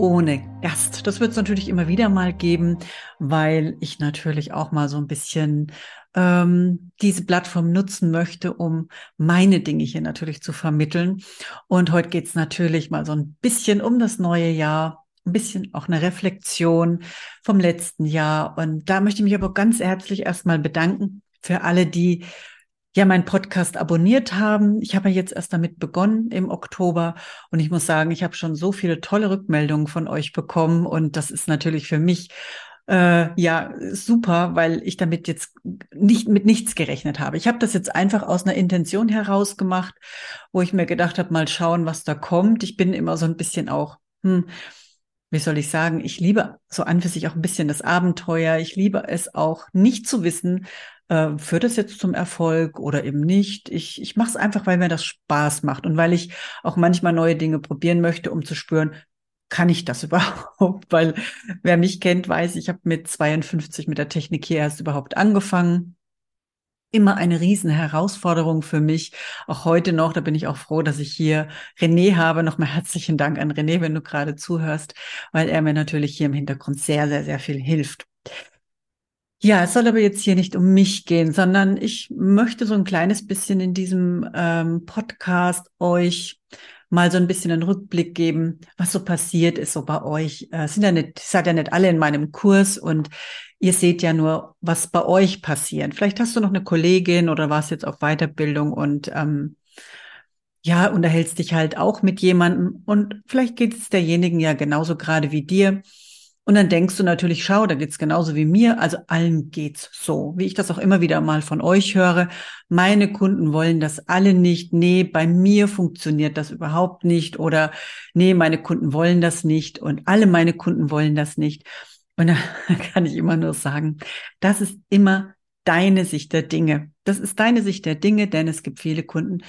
ohne Gast. Das wird es natürlich immer wieder mal geben, weil ich natürlich auch mal so ein bisschen ähm, diese Plattform nutzen möchte, um meine Dinge hier natürlich zu vermitteln. Und heute geht es natürlich mal so ein bisschen um das neue Jahr, ein bisschen auch eine Reflexion vom letzten Jahr. Und da möchte ich mich aber ganz herzlich erstmal bedanken für alle, die ja meinen Podcast abonniert haben. Ich habe ja jetzt erst damit begonnen im Oktober und ich muss sagen, ich habe schon so viele tolle Rückmeldungen von euch bekommen und das ist natürlich für mich äh, ja super, weil ich damit jetzt nicht mit nichts gerechnet habe. Ich habe das jetzt einfach aus einer Intention heraus gemacht, wo ich mir gedacht habe, mal schauen, was da kommt. Ich bin immer so ein bisschen auch hm, wie soll ich sagen, ich liebe so an für sich auch ein bisschen das Abenteuer. Ich liebe es auch nicht zu wissen, äh, führt es jetzt zum Erfolg oder eben nicht. Ich, ich mache es einfach, weil mir das Spaß macht und weil ich auch manchmal neue Dinge probieren möchte, um zu spüren, kann ich das überhaupt? Weil wer mich kennt, weiß, ich habe mit 52 mit der Technik hier erst überhaupt angefangen. Immer eine riesen Herausforderung für mich. Auch heute noch, da bin ich auch froh, dass ich hier René habe. Nochmal herzlichen Dank an René, wenn du gerade zuhörst, weil er mir natürlich hier im Hintergrund sehr, sehr, sehr viel hilft. Ja, es soll aber jetzt hier nicht um mich gehen, sondern ich möchte so ein kleines bisschen in diesem ähm, Podcast euch mal so ein bisschen einen Rückblick geben, was so passiert ist so bei euch. Äh, sind ja nicht, seid ja nicht alle in meinem Kurs und ihr seht ja nur, was bei euch passiert. Vielleicht hast du noch eine Kollegin oder warst jetzt auf Weiterbildung und ähm, ja, unterhältst dich halt auch mit jemandem und vielleicht geht es derjenigen ja genauso gerade wie dir. Und dann denkst du natürlich, schau, da geht's genauso wie mir. Also allen geht's so. Wie ich das auch immer wieder mal von euch höre. Meine Kunden wollen das alle nicht. Nee, bei mir funktioniert das überhaupt nicht. Oder nee, meine Kunden wollen das nicht. Und alle meine Kunden wollen das nicht. Und da kann ich immer nur sagen, das ist immer deine Sicht der Dinge. Das ist deine Sicht der Dinge, denn es gibt viele Kunden,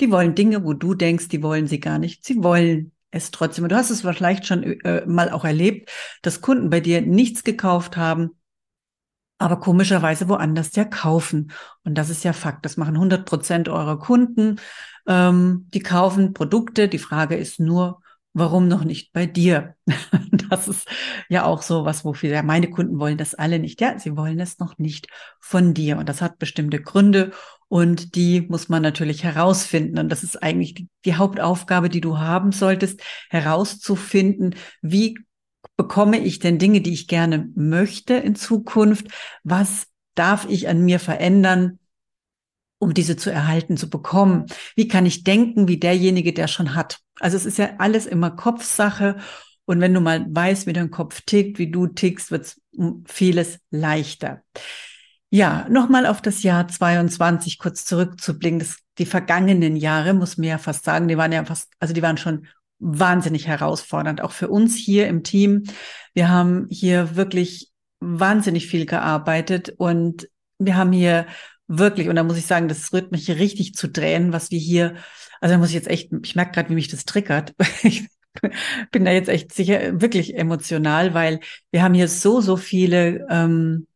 die wollen Dinge, wo du denkst, die wollen sie gar nicht. Sie wollen es trotzdem. Du hast es vielleicht schon äh, mal auch erlebt, dass Kunden bei dir nichts gekauft haben, aber komischerweise woanders ja kaufen. Und das ist ja Fakt. Das machen 100 Prozent eurer Kunden. Ähm, die kaufen Produkte. Die Frage ist nur, warum noch nicht bei dir? Das ist ja auch so was, wofür ja, meine Kunden wollen das alle nicht. Ja, sie wollen es noch nicht von dir. Und das hat bestimmte Gründe. Und die muss man natürlich herausfinden. Und das ist eigentlich die, die Hauptaufgabe, die du haben solltest, herauszufinden, wie bekomme ich denn Dinge, die ich gerne möchte in Zukunft? Was darf ich an mir verändern, um diese zu erhalten, zu bekommen? Wie kann ich denken wie derjenige, der schon hat? Also es ist ja alles immer Kopfsache. Und wenn du mal weißt, wie dein Kopf tickt, wie du tickst, wird es vieles leichter. Ja, nochmal auf das Jahr 22 kurz zurückzublicken. Das, die vergangenen Jahre, muss man ja fast sagen, die waren ja fast, also die waren schon wahnsinnig herausfordernd, auch für uns hier im Team. Wir haben hier wirklich wahnsinnig viel gearbeitet und wir haben hier wirklich, und da muss ich sagen, das rührt mich hier richtig zu Tränen, was wir hier, also da muss ich jetzt echt, ich merke gerade, wie mich das triggert. Ich bin da jetzt echt sicher wirklich emotional, weil wir haben hier so, so viele ähm,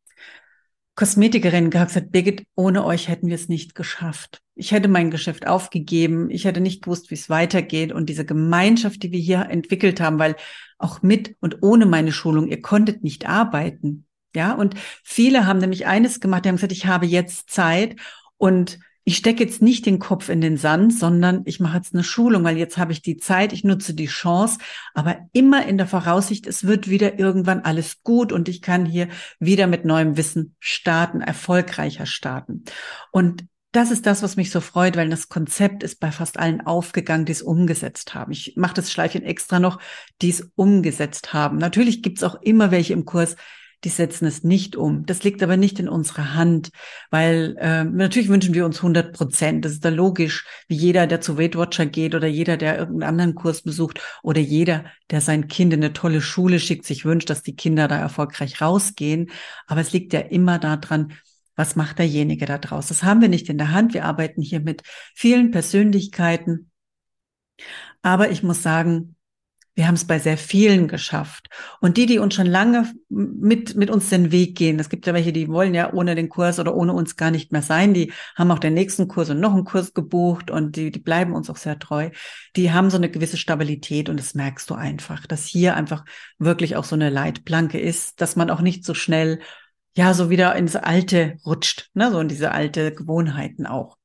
Kosmetikerin gesagt, Birgit, ohne euch hätten wir es nicht geschafft. Ich hätte mein Geschäft aufgegeben. Ich hätte nicht gewusst, wie es weitergeht. Und diese Gemeinschaft, die wir hier entwickelt haben, weil auch mit und ohne meine Schulung, ihr konntet nicht arbeiten. Ja, und viele haben nämlich eines gemacht, die haben gesagt, ich habe jetzt Zeit und ich stecke jetzt nicht den Kopf in den Sand, sondern ich mache jetzt eine Schulung, weil jetzt habe ich die Zeit, ich nutze die Chance, aber immer in der Voraussicht, es wird wieder irgendwann alles gut und ich kann hier wieder mit neuem Wissen starten, erfolgreicher starten. Und das ist das, was mich so freut, weil das Konzept ist bei fast allen aufgegangen, die es umgesetzt haben. Ich mache das Schleifchen extra noch, die es umgesetzt haben. Natürlich gibt es auch immer welche im Kurs, die setzen es nicht um. Das liegt aber nicht in unserer Hand, weil äh, natürlich wünschen wir uns 100 Prozent. Das ist da logisch, wie jeder, der zu Weight Watcher geht oder jeder, der irgendeinen anderen Kurs besucht oder jeder, der sein Kind in eine tolle Schule schickt, sich wünscht, dass die Kinder da erfolgreich rausgehen. Aber es liegt ja immer daran, was macht derjenige da draus? Das haben wir nicht in der Hand. Wir arbeiten hier mit vielen Persönlichkeiten. Aber ich muss sagen, wir haben es bei sehr vielen geschafft. Und die, die uns schon lange mit, mit uns den Weg gehen, es gibt ja welche, die wollen ja ohne den Kurs oder ohne uns gar nicht mehr sein, die haben auch den nächsten Kurs und noch einen Kurs gebucht und die, die bleiben uns auch sehr treu. Die haben so eine gewisse Stabilität und das merkst du einfach, dass hier einfach wirklich auch so eine Leitplanke ist, dass man auch nicht so schnell, ja, so wieder ins Alte rutscht, ne, so in diese alte Gewohnheiten auch.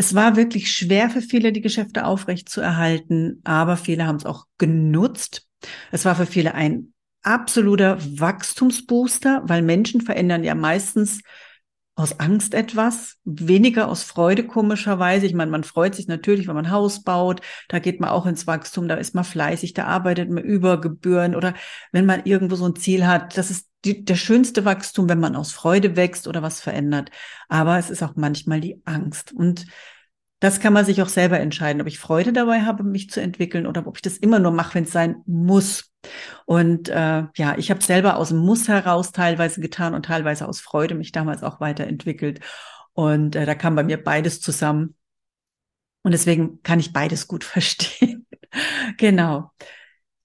Es war wirklich schwer für viele, die Geschäfte aufrecht zu erhalten, aber viele haben es auch genutzt. Es war für viele ein absoluter Wachstumsbooster, weil Menschen verändern ja meistens aus Angst etwas, weniger aus Freude komischerweise. Ich meine, man freut sich natürlich, wenn man Haus baut, da geht man auch ins Wachstum, da ist man fleißig, da arbeitet man über Gebühren oder wenn man irgendwo so ein Ziel hat, das ist die, der schönste Wachstum, wenn man aus Freude wächst oder was verändert. Aber es ist auch manchmal die Angst. Und das kann man sich auch selber entscheiden, ob ich Freude dabei habe, mich zu entwickeln oder ob ich das immer nur mache, wenn es sein muss. Und äh, ja, ich habe selber aus dem Muss heraus teilweise getan und teilweise aus Freude mich damals auch weiterentwickelt. Und äh, da kam bei mir beides zusammen. Und deswegen kann ich beides gut verstehen. genau.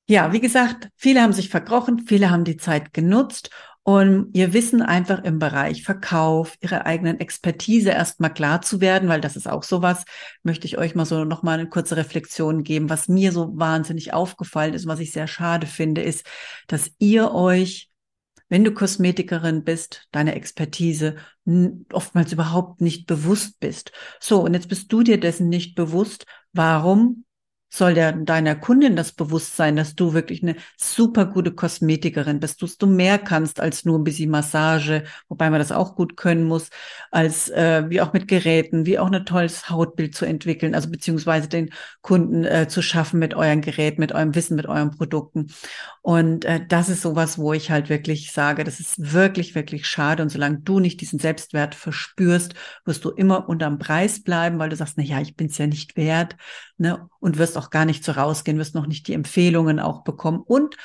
Ja, wie gesagt, viele haben sich verkrochen, viele haben die Zeit genutzt und ihr Wissen einfach im Bereich Verkauf, ihre eigenen Expertise erstmal klar zu werden, weil das ist auch sowas, möchte ich euch mal so nochmal eine kurze Reflexion geben. Was mir so wahnsinnig aufgefallen ist, was ich sehr schade finde, ist, dass ihr euch wenn du Kosmetikerin bist, deine Expertise oftmals überhaupt nicht bewusst bist. So, und jetzt bist du dir dessen nicht bewusst. Warum soll der, deiner Kundin das Bewusstsein, dass du wirklich eine super gute Kosmetikerin bist, dass du mehr kannst als nur ein bisschen Massage, wobei man das auch gut können muss, als äh, wie auch mit Geräten, wie auch ein tolles Hautbild zu entwickeln, also beziehungsweise den Kunden äh, zu schaffen mit euren Geräten, mit eurem Wissen, mit euren Produkten. Und äh, das ist sowas, wo ich halt wirklich sage, das ist wirklich, wirklich schade. Und solange du nicht diesen Selbstwert verspürst, wirst du immer unterm Preis bleiben, weil du sagst, na ja, ich bin es ja nicht wert, ne, und wirst auch gar nicht so rausgehen, wirst noch nicht die Empfehlungen auch bekommen und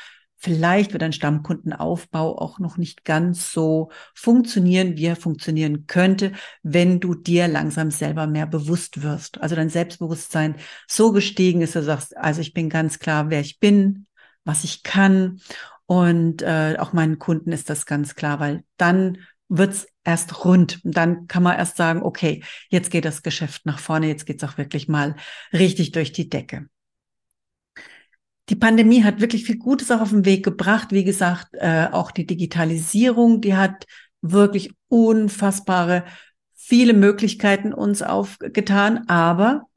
vielleicht wird dein Stammkundenaufbau auch noch nicht ganz so funktionieren, wie er funktionieren könnte, wenn du dir langsam selber mehr bewusst wirst. Also dein Selbstbewusstsein so gestiegen ist, dass du sagst, also ich bin ganz klar, wer ich bin, was ich kann. Und äh, auch meinen Kunden ist das ganz klar, weil dann wird's erst rund. Und dann kann man erst sagen, okay, jetzt geht das Geschäft nach vorne, jetzt geht's auch wirklich mal richtig durch die Decke. Die Pandemie hat wirklich viel Gutes auch auf den Weg gebracht. Wie gesagt, äh, auch die Digitalisierung, die hat wirklich unfassbare viele Möglichkeiten uns aufgetan, aber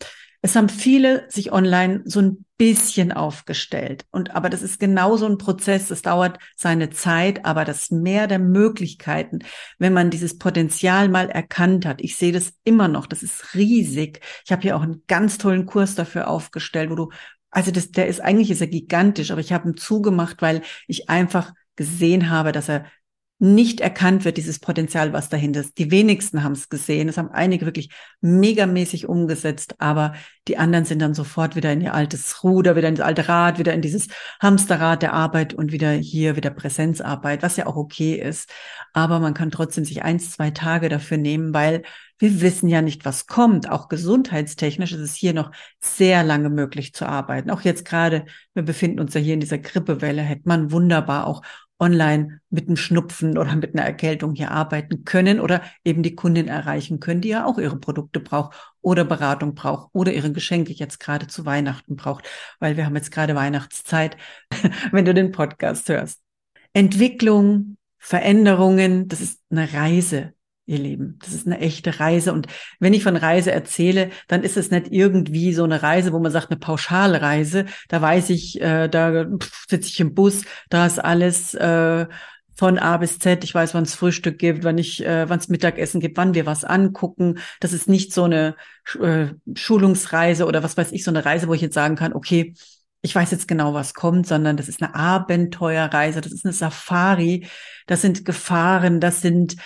es haben viele sich online so ein bisschen aufgestellt. Und aber das ist genau so ein Prozess. Es dauert seine Zeit, aber das Mehr der Möglichkeiten, wenn man dieses Potenzial mal erkannt hat. Ich sehe das immer noch. Das ist riesig. Ich habe hier auch einen ganz tollen Kurs dafür aufgestellt, wo du also das, der ist eigentlich ist er gigantisch, aber ich habe ihn zugemacht, weil ich einfach gesehen habe, dass er nicht erkannt wird, dieses Potenzial, was dahinter ist. Die wenigsten haben es gesehen. Es haben einige wirklich megamäßig umgesetzt, aber die anderen sind dann sofort wieder in ihr altes Ruder, wieder ins alte Rad, wieder in dieses Hamsterrad der Arbeit und wieder hier wieder Präsenzarbeit, was ja auch okay ist. Aber man kann trotzdem sich eins, zwei Tage dafür nehmen, weil wir wissen ja nicht, was kommt. Auch gesundheitstechnisch ist es hier noch sehr lange möglich zu arbeiten. Auch jetzt gerade, wir befinden uns ja hier in dieser Grippewelle, hätte man wunderbar auch online mit einem Schnupfen oder mit einer Erkältung hier arbeiten können oder eben die Kundin erreichen können, die ja auch ihre Produkte braucht oder Beratung braucht oder ihre Geschenke jetzt gerade zu Weihnachten braucht, weil wir haben jetzt gerade Weihnachtszeit, wenn du den Podcast hörst. Entwicklung, Veränderungen, das ist eine Reise ihr Lieben. Das ist eine echte Reise. Und wenn ich von Reise erzähle, dann ist es nicht irgendwie so eine Reise, wo man sagt, eine Pauschalreise. Da weiß ich, äh, da sitze ich im Bus, da ist alles äh, von A bis Z. Ich weiß, wann es Frühstück gibt, wann ich, äh, wann es Mittagessen gibt, wann wir was angucken. Das ist nicht so eine äh, Schulungsreise oder was weiß ich, so eine Reise, wo ich jetzt sagen kann, okay, ich weiß jetzt genau, was kommt, sondern das ist eine Abenteuerreise, das ist eine Safari, das sind Gefahren, das sind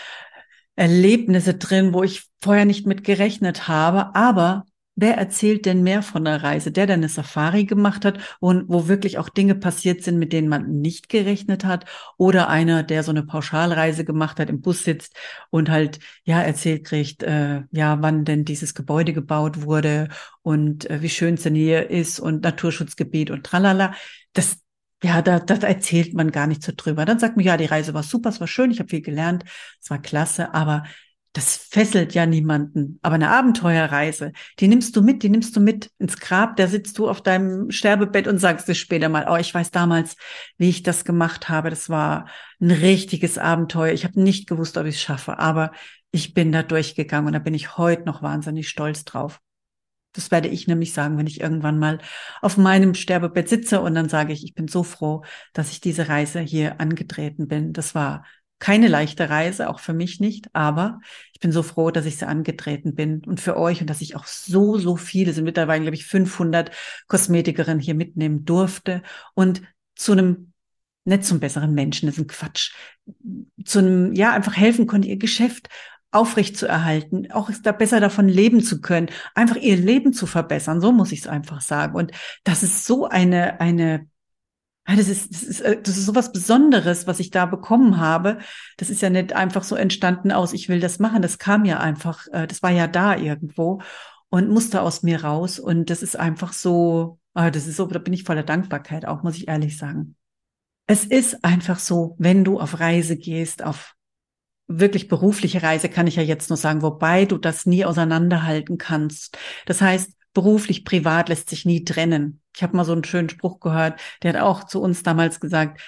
Erlebnisse drin, wo ich vorher nicht mit gerechnet habe, aber Wer erzählt denn mehr von der Reise? Der, der eine Safari gemacht hat und wo wirklich auch Dinge passiert sind, mit denen man nicht gerechnet hat? Oder einer, der so eine Pauschalreise gemacht hat, im Bus sitzt und halt, ja, erzählt kriegt, äh, ja, wann denn dieses Gebäude gebaut wurde und äh, wie schön es in hier ist und Naturschutzgebiet und tralala. Das, ja, da, da erzählt man gar nicht so drüber. Dann sagt man, ja, die Reise war super, es war schön, ich habe viel gelernt, es war klasse, aber das fesselt ja niemanden. Aber eine Abenteuerreise, die nimmst du mit, die nimmst du mit ins Grab, da sitzt du auf deinem Sterbebett und sagst dir später mal, oh, ich weiß damals, wie ich das gemacht habe. Das war ein richtiges Abenteuer. Ich habe nicht gewusst, ob ich es schaffe, aber ich bin da durchgegangen und da bin ich heute noch wahnsinnig stolz drauf. Das werde ich nämlich sagen, wenn ich irgendwann mal auf meinem Sterbebett sitze und dann sage ich, ich bin so froh, dass ich diese Reise hier angetreten bin. Das war keine leichte Reise, auch für mich nicht, aber ich bin so froh, dass ich sie angetreten bin und für euch und dass ich auch so, so viele, sind mittlerweile, glaube ich, 500 Kosmetikerinnen hier mitnehmen durfte und zu einem, nicht zum besseren Menschen, das ist ein Quatsch, zu einem, ja, einfach helfen konnte, ihr Geschäft aufrecht zu erhalten, auch da besser davon leben zu können, einfach ihr Leben zu verbessern, so muss ich es einfach sagen. Und das ist so eine, eine das ist, das ist, äh, das ist so was Besonderes, was ich da bekommen habe. Das ist ja nicht einfach so entstanden aus, ich will das machen. Das kam ja einfach, äh, das war ja da irgendwo und musste aus mir raus. Und das ist einfach so, ah, das ist so, da bin ich voller Dankbarkeit auch, muss ich ehrlich sagen. Es ist einfach so, wenn du auf Reise gehst, auf wirklich berufliche Reise, kann ich ja jetzt nur sagen, wobei du das nie auseinanderhalten kannst. Das heißt, beruflich, privat lässt sich nie trennen. Ich habe mal so einen schönen Spruch gehört, der hat auch zu uns damals gesagt,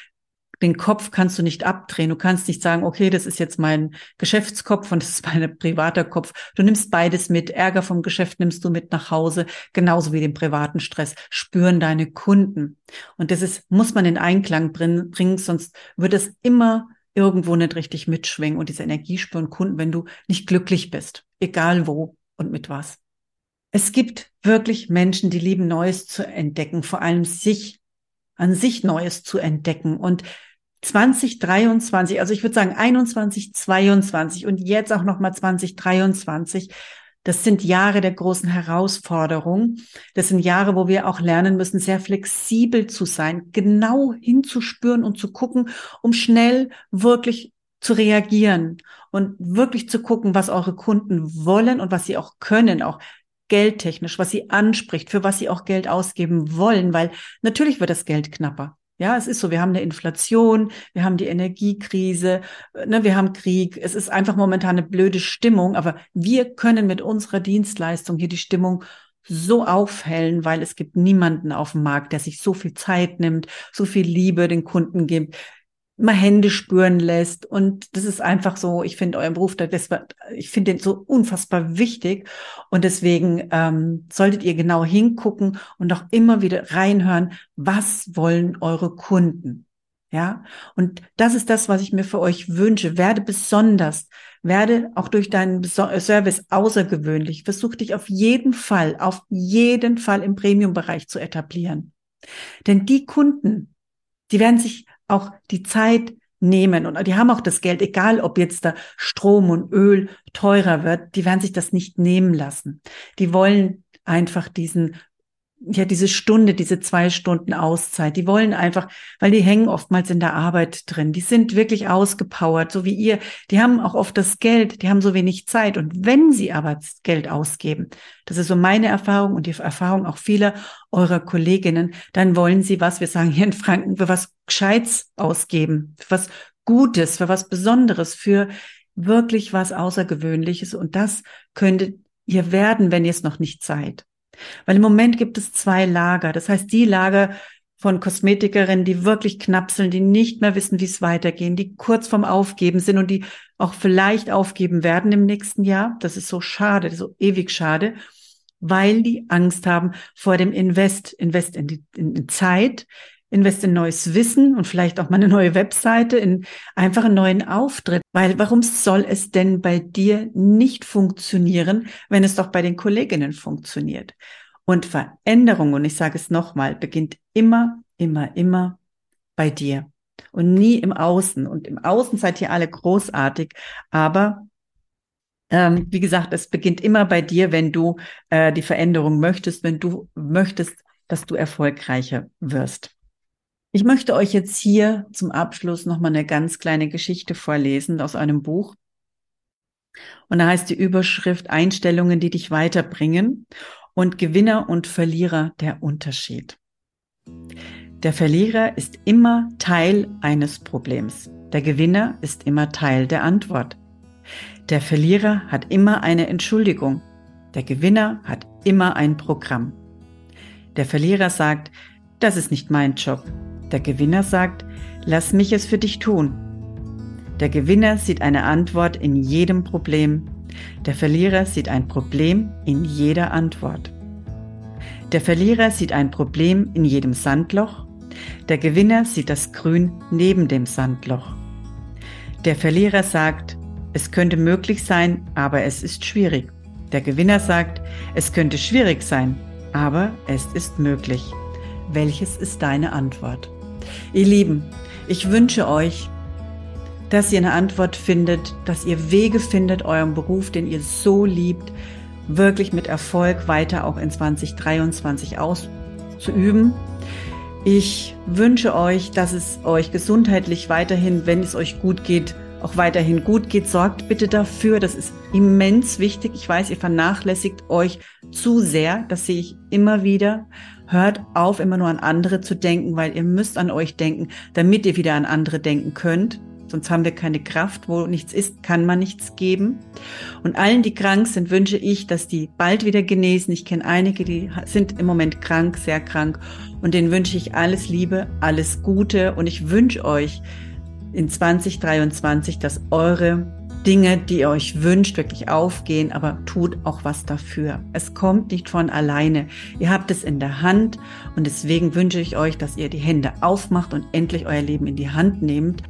den Kopf kannst du nicht abdrehen. Du kannst nicht sagen, okay, das ist jetzt mein Geschäftskopf und das ist mein privater Kopf. Du nimmst beides mit. Ärger vom Geschäft nimmst du mit nach Hause, genauso wie den privaten Stress. Spüren deine Kunden. Und das ist, muss man in Einklang bringen, sonst wird es immer irgendwo nicht richtig mitschwingen und diese Energie spüren Kunden, wenn du nicht glücklich bist. Egal wo und mit was. Es gibt wirklich Menschen, die lieben Neues zu entdecken, vor allem sich, an sich Neues zu entdecken. Und 2023, also ich würde sagen 21, 22 und jetzt auch nochmal 2023, das sind Jahre der großen Herausforderung. Das sind Jahre, wo wir auch lernen müssen, sehr flexibel zu sein, genau hinzuspüren und zu gucken, um schnell wirklich zu reagieren und wirklich zu gucken, was eure Kunden wollen und was sie auch können, auch geldtechnisch, was sie anspricht, für was sie auch Geld ausgeben wollen, weil natürlich wird das Geld knapper. Ja, es ist so, wir haben eine Inflation, wir haben die Energiekrise, ne, wir haben Krieg. Es ist einfach momentan eine blöde Stimmung, aber wir können mit unserer Dienstleistung hier die Stimmung so aufhellen, weil es gibt niemanden auf dem Markt, der sich so viel Zeit nimmt, so viel Liebe den Kunden gibt, mal Hände spüren lässt. Und das ist einfach so, ich finde euren Beruf, das ich finde den so unfassbar wichtig. Und deswegen ähm, solltet ihr genau hingucken und auch immer wieder reinhören, was wollen eure Kunden? Ja, und das ist das, was ich mir für euch wünsche. Werde besonders, werde auch durch deinen Service außergewöhnlich. Versuch dich auf jeden Fall, auf jeden Fall im Premium-Bereich zu etablieren. Denn die Kunden, die werden sich auch die Zeit nehmen und die haben auch das Geld, egal ob jetzt da Strom und Öl teurer wird, die werden sich das nicht nehmen lassen. Die wollen einfach diesen ja, diese Stunde, diese zwei Stunden Auszeit, die wollen einfach, weil die hängen oftmals in der Arbeit drin, die sind wirklich ausgepowert, so wie ihr, die haben auch oft das Geld, die haben so wenig Zeit. Und wenn sie aber Geld ausgeben, das ist so meine Erfahrung und die Erfahrung auch vieler eurer Kolleginnen, dann wollen sie was, wir sagen hier in Franken, für was Gescheites ausgeben, für was Gutes, für was Besonderes, für wirklich was Außergewöhnliches. Und das könntet ihr werden, wenn ihr es noch nicht seid. Weil im Moment gibt es zwei Lager. Das heißt, die Lager von Kosmetikerinnen, die wirklich knapseln, die nicht mehr wissen, wie es weitergehen, die kurz vorm Aufgeben sind und die auch vielleicht aufgeben werden im nächsten Jahr. Das ist so schade, so ewig schade, weil die Angst haben vor dem Invest, Invest in, die, in Zeit, invest in neues Wissen und vielleicht auch mal eine neue Webseite, in einfach einen neuen Auftritt. Weil warum soll es denn bei dir nicht funktionieren, wenn es doch bei den Kolleginnen funktioniert? Und Veränderung, und ich sage es nochmal, beginnt immer, immer, immer bei dir und nie im Außen. Und im Außen seid ihr alle großartig, aber ähm, wie gesagt, es beginnt immer bei dir, wenn du äh, die Veränderung möchtest, wenn du möchtest, dass du erfolgreicher wirst. Ich möchte euch jetzt hier zum Abschluss nochmal eine ganz kleine Geschichte vorlesen aus einem Buch. Und da heißt die Überschrift Einstellungen, die dich weiterbringen und Gewinner und Verlierer der Unterschied. Der Verlierer ist immer Teil eines Problems. Der Gewinner ist immer Teil der Antwort. Der Verlierer hat immer eine Entschuldigung. Der Gewinner hat immer ein Programm. Der Verlierer sagt, das ist nicht mein Job. Der Gewinner sagt, lass mich es für dich tun. Der Gewinner sieht eine Antwort in jedem Problem. Der Verlierer sieht ein Problem in jeder Antwort. Der Verlierer sieht ein Problem in jedem Sandloch. Der Gewinner sieht das Grün neben dem Sandloch. Der Verlierer sagt, es könnte möglich sein, aber es ist schwierig. Der Gewinner sagt, es könnte schwierig sein, aber es ist möglich. Welches ist deine Antwort? Ihr Lieben, ich wünsche euch, dass ihr eine Antwort findet, dass ihr Wege findet, euren Beruf, den ihr so liebt, wirklich mit Erfolg weiter auch in 2023 auszuüben. Ich wünsche euch, dass es euch gesundheitlich weiterhin, wenn es euch gut geht, auch weiterhin gut geht. Sorgt bitte dafür. Das ist immens wichtig. Ich weiß, ihr vernachlässigt euch zu sehr. Das sehe ich immer wieder. Hört auf, immer nur an andere zu denken, weil ihr müsst an euch denken, damit ihr wieder an andere denken könnt. Sonst haben wir keine Kraft. Wo nichts ist, kann man nichts geben. Und allen, die krank sind, wünsche ich, dass die bald wieder genesen. Ich kenne einige, die sind im Moment krank, sehr krank. Und denen wünsche ich alles Liebe, alles Gute. Und ich wünsche euch in 2023, dass eure Dinge, die ihr euch wünscht, wirklich aufgehen, aber tut auch was dafür. Es kommt nicht von alleine. Ihr habt es in der Hand und deswegen wünsche ich euch, dass ihr die Hände aufmacht und endlich euer Leben in die Hand nehmt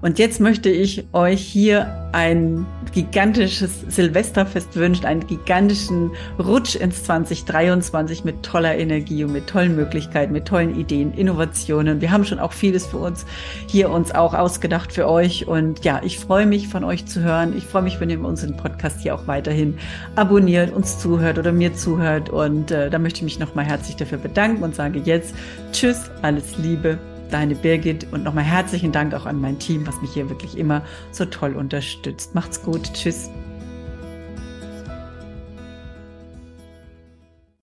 und jetzt möchte ich euch hier ein gigantisches Silvesterfest wünschen, einen gigantischen Rutsch ins 2023 mit toller Energie und mit tollen Möglichkeiten, mit tollen Ideen, Innovationen. Wir haben schon auch vieles für uns hier uns auch ausgedacht für euch. Und ja, ich freue mich von euch zu hören. Ich freue mich, wenn ihr unseren Podcast hier auch weiterhin abonniert, uns zuhört oder mir zuhört. Und äh, da möchte ich mich nochmal herzlich dafür bedanken und sage jetzt Tschüss, alles Liebe deine Birgit und nochmal herzlichen Dank auch an mein Team, was mich hier wirklich immer so toll unterstützt. Macht's gut. Tschüss.